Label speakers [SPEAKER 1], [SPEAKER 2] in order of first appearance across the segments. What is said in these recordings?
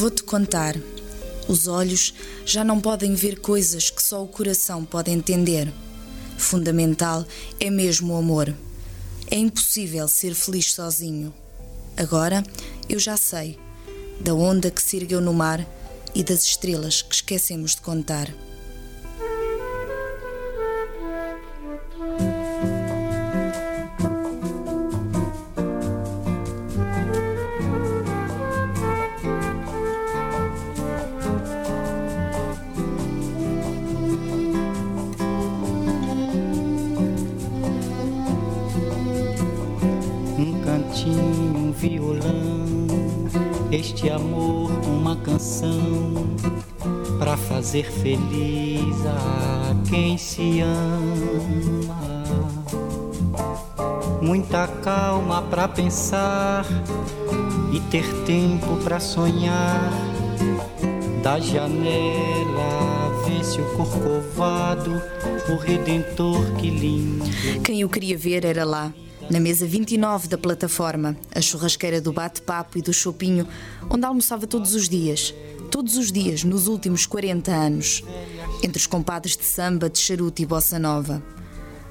[SPEAKER 1] Vou-te contar. Os olhos já não podem ver coisas que só o coração pode entender. Fundamental é mesmo o amor. É impossível ser feliz sozinho. Agora eu já sei da onda que se ergueu no mar e das estrelas que esquecemos de contar.
[SPEAKER 2] Canção para fazer feliz a quem se ama. Muita calma para pensar e ter tempo para sonhar. Da janela vê-se o corcovado, o redentor que lindo.
[SPEAKER 1] Quem o queria ver era lá, na mesa 29 da plataforma, a churrasqueira do bate-papo e do chopinho, onde almoçava todos os dias. Todos os dias, nos últimos 40 anos. Entre os compadres de samba, de charuto e bossa nova.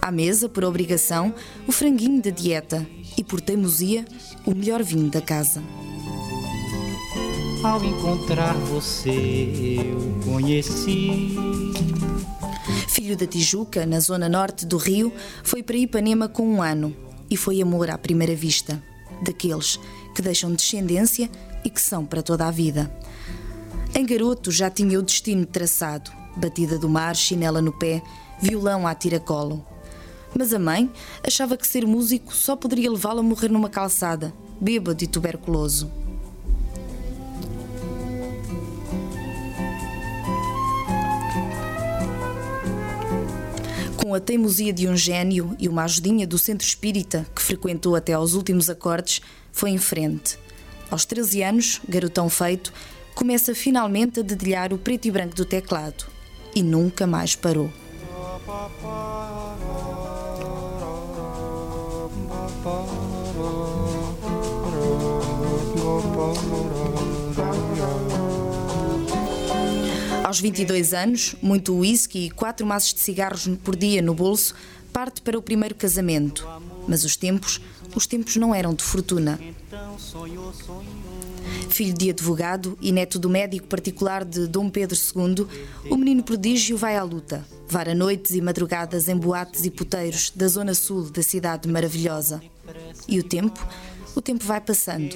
[SPEAKER 1] À mesa, por obrigação, o franguinho da dieta e, por teimosia, o melhor vinho da casa.
[SPEAKER 2] Ao encontrar você, eu conheci.
[SPEAKER 1] Filho da Tijuca, na zona norte do Rio, foi para Ipanema com um ano e foi amor à primeira vista, daqueles que deixam descendência e que são para toda a vida. Em garoto já tinha o destino traçado, batida do mar, chinela no pé, violão à tiracolo. Mas a mãe achava que ser músico só poderia levá-lo a morrer numa calçada, bêbado e tuberculoso. A teimosia de um gênio e uma ajudinha do centro espírita, que frequentou até aos últimos acordes, foi em frente. Aos 13 anos, garotão feito, começa finalmente a dedilhar o preto e branco do teclado. E nunca mais parou. Aos 22 anos, muito whisky e quatro maços de cigarros por dia no bolso, parte para o primeiro casamento. Mas os tempos, os tempos não eram de fortuna. Filho de advogado e neto do médico particular de Dom Pedro II, o menino prodígio vai à luta. Vara noites e madrugadas em boates e puteiros da zona sul da cidade maravilhosa. E o tempo? O tempo vai passando.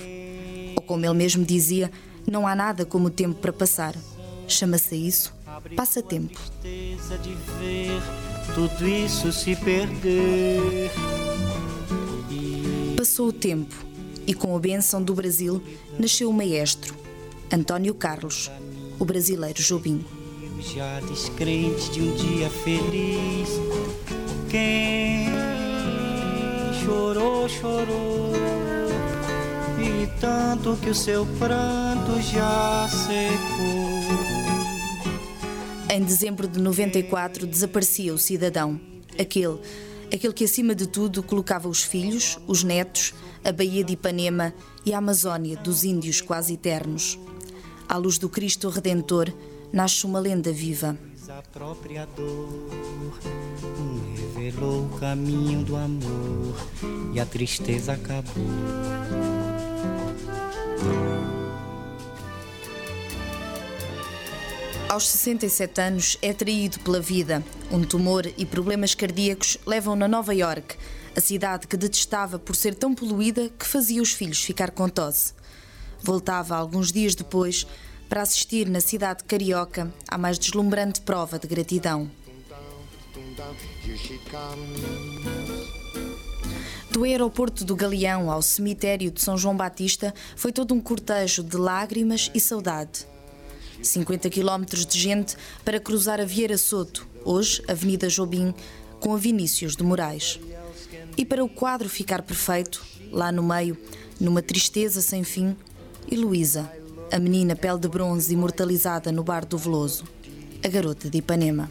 [SPEAKER 1] Ou como ele mesmo dizia, não há nada como o tempo para passar. Chama-se a isso passatempo.
[SPEAKER 2] Tristeza de ver tudo isso se perder.
[SPEAKER 1] Passou o tempo e, com a benção do Brasil, nasceu o maestro, António Carlos, o brasileiro Jobim.
[SPEAKER 2] Já descrente de um dia feliz. Quem chorou, chorou. E tanto que o seu pranto já secou.
[SPEAKER 1] Em dezembro de 94 desaparecia o cidadão, aquele, aquele que acima de tudo colocava os filhos, os netos, a Baía de Ipanema e a Amazónia dos índios quase eternos. À luz do Cristo Redentor nasce uma lenda viva.
[SPEAKER 2] A própria dor revelou o caminho do amor e a tristeza acabou.
[SPEAKER 1] Aos 67 anos é traído pela vida. Um tumor e problemas cardíacos levam-no a Nova York, a cidade que detestava por ser tão poluída que fazia os filhos ficar com tosse. Voltava alguns dias depois para assistir na cidade carioca à mais deslumbrante prova de gratidão. Do aeroporto do Galeão ao cemitério de São João Batista foi todo um cortejo de lágrimas e saudade. 50 quilómetros de gente para cruzar a Vieira Soto, hoje Avenida Jobim, com a Vinícius de Moraes. E para o quadro ficar perfeito, lá no meio, numa tristeza sem fim, e Luísa, a menina pele de bronze imortalizada no bar do Veloso, a garota de Ipanema.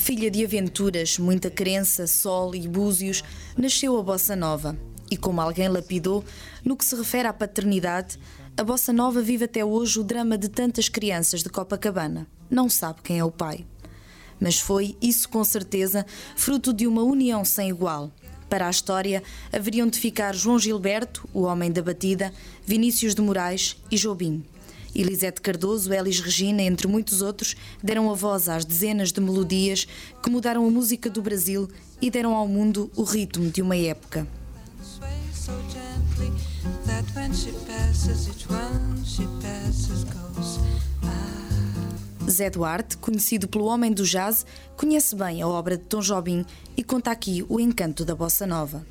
[SPEAKER 1] Filha de aventuras, muita crença, sol e búzios, nasceu a Bossa Nova. E como alguém lapidou, no que se refere à paternidade, a Bossa Nova vive até hoje o drama de tantas crianças de Copacabana. Não sabe quem é o pai mas foi, isso com certeza, fruto de uma união sem igual. Para a história, haveriam de ficar João Gilberto, o homem da batida, Vinícius de Moraes e Jobim. Elisete Cardoso, Elis Regina, entre muitos outros, deram a voz às dezenas de melodias que mudaram a música do Brasil e deram ao mundo o ritmo de uma época. Zé Duarte, conhecido pelo Homem do Jazz, conhece bem a obra de Tom Jobim e conta aqui o encanto da bossa nova.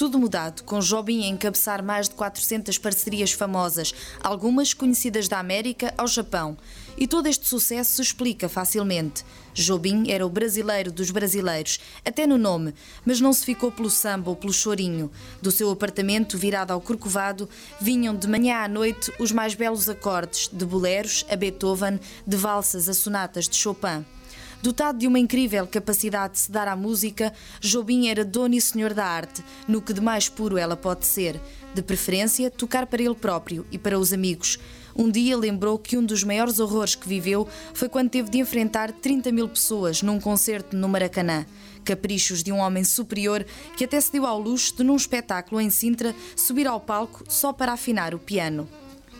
[SPEAKER 1] Tudo mudado, com Jobim a encabeçar mais de 400 parcerias famosas, algumas conhecidas da América ao Japão. E todo este sucesso se explica facilmente. Jobim era o brasileiro dos brasileiros, até no nome, mas não se ficou pelo samba ou pelo chorinho. Do seu apartamento, virado ao Corcovado, vinham de manhã à noite os mais belos acordes, de boleros a Beethoven, de valsas a sonatas de Chopin. Dotado de uma incrível capacidade de se dar à música, Jobim era dono e senhor da arte, no que de mais puro ela pode ser. De preferência, tocar para ele próprio e para os amigos. Um dia lembrou que um dos maiores horrores que viveu foi quando teve de enfrentar 30 mil pessoas num concerto no Maracanã. Caprichos de um homem superior que até se deu ao luxo de, num espetáculo em Sintra, subir ao palco só para afinar o piano.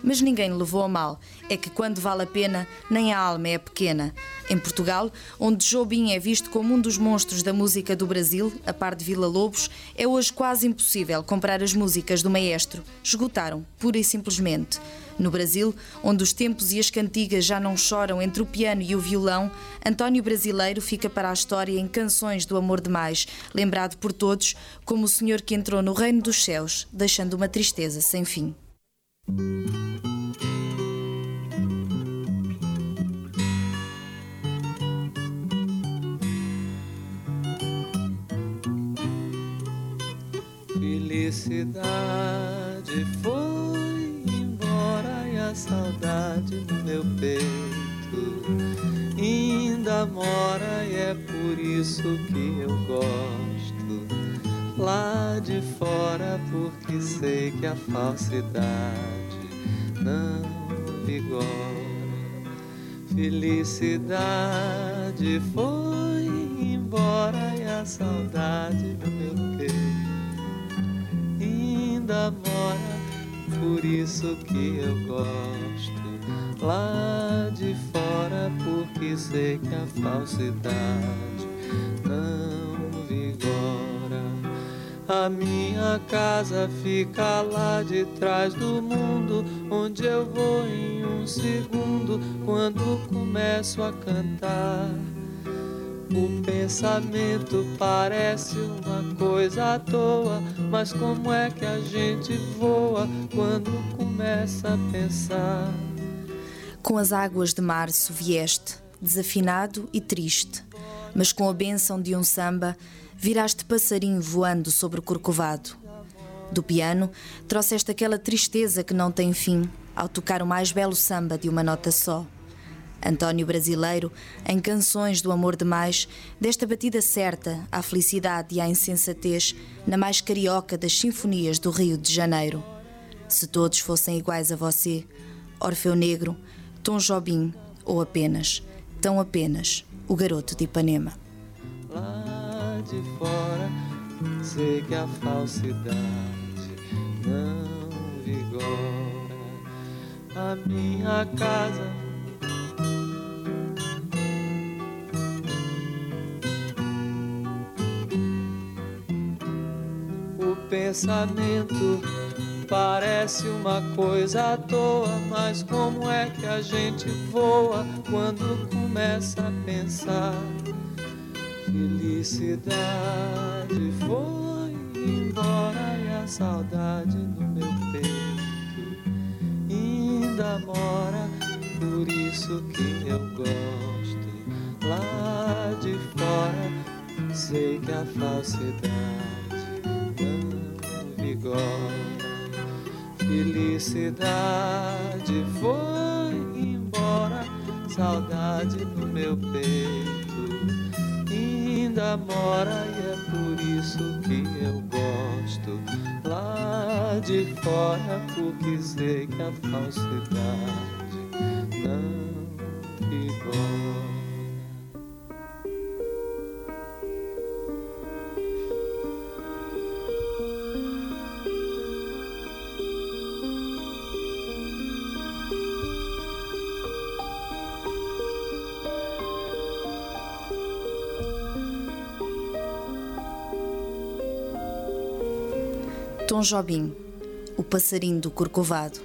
[SPEAKER 1] Mas ninguém levou a mal. É que quando vale a pena, nem a alma é pequena. Em Portugal, onde Jobim é visto como um dos monstros da música do Brasil, a par de Vila Lobos, é hoje quase impossível comprar as músicas do maestro. Esgotaram, pura e simplesmente. No Brasil, onde os tempos e as cantigas já não choram entre o piano e o violão, António Brasileiro fica para a história em Canções do Amor Demais, lembrado por todos como o senhor que entrou no reino dos céus, deixando uma tristeza sem fim.
[SPEAKER 3] Felicidade foi embora e a saudade no meu peito. Ainda mora e é por isso que eu gosto lá de fora porque sei que a falsidade não vigora. Felicidade foi embora e a saudade no meu peito ainda mora, por isso que eu gosto lá de fora, porque sei que a falsidade não vigora. A minha casa fica lá de trás do mundo, onde eu vou em um segundo quando começo a cantar. O pensamento parece uma coisa à toa, mas como é que a gente voa quando começa a pensar?
[SPEAKER 1] Com as águas de março vieste, desafinado e triste, mas com a bênção de um samba, viraste passarinho voando sobre o corcovado. Do piano, trouxeste aquela tristeza que não tem fim ao tocar o mais belo samba de uma nota só. António Brasileiro, em Canções do Amor Demais, desta batida certa à felicidade e à insensatez na mais carioca das sinfonias do Rio de Janeiro. Se todos fossem iguais a você, Orfeu Negro, Tom Jobim ou apenas, tão apenas, o garoto de Ipanema.
[SPEAKER 3] De fora, sei que a falsidade não vigora. A minha casa pensamento parece uma coisa à toa, mas como é que a gente voa quando começa a pensar? Felicidade foi embora e a saudade no meu peito ainda mora, por isso que eu gosto lá de fora. Sei que a falsidade agora. Felicidade foi embora, saudade no meu peito mora e é por isso que eu gosto lá de fora, porque sei que a falsidade não vigora.
[SPEAKER 1] Tom Jobim, o passarinho do Corcovado.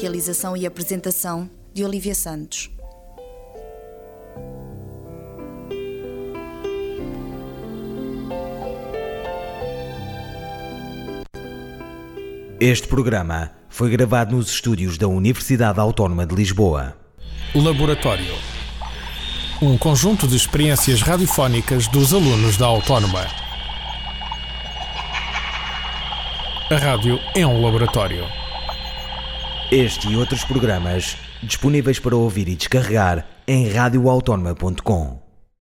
[SPEAKER 1] Realização e apresentação de Olivia Santos.
[SPEAKER 4] Este programa foi gravado nos estúdios da Universidade Autónoma de Lisboa.
[SPEAKER 5] Laboratório um conjunto de experiências radiofónicas dos alunos da Autónoma. A rádio é um laboratório.
[SPEAKER 4] Este e outros programas disponíveis para ouvir e descarregar em radioautónoma.com.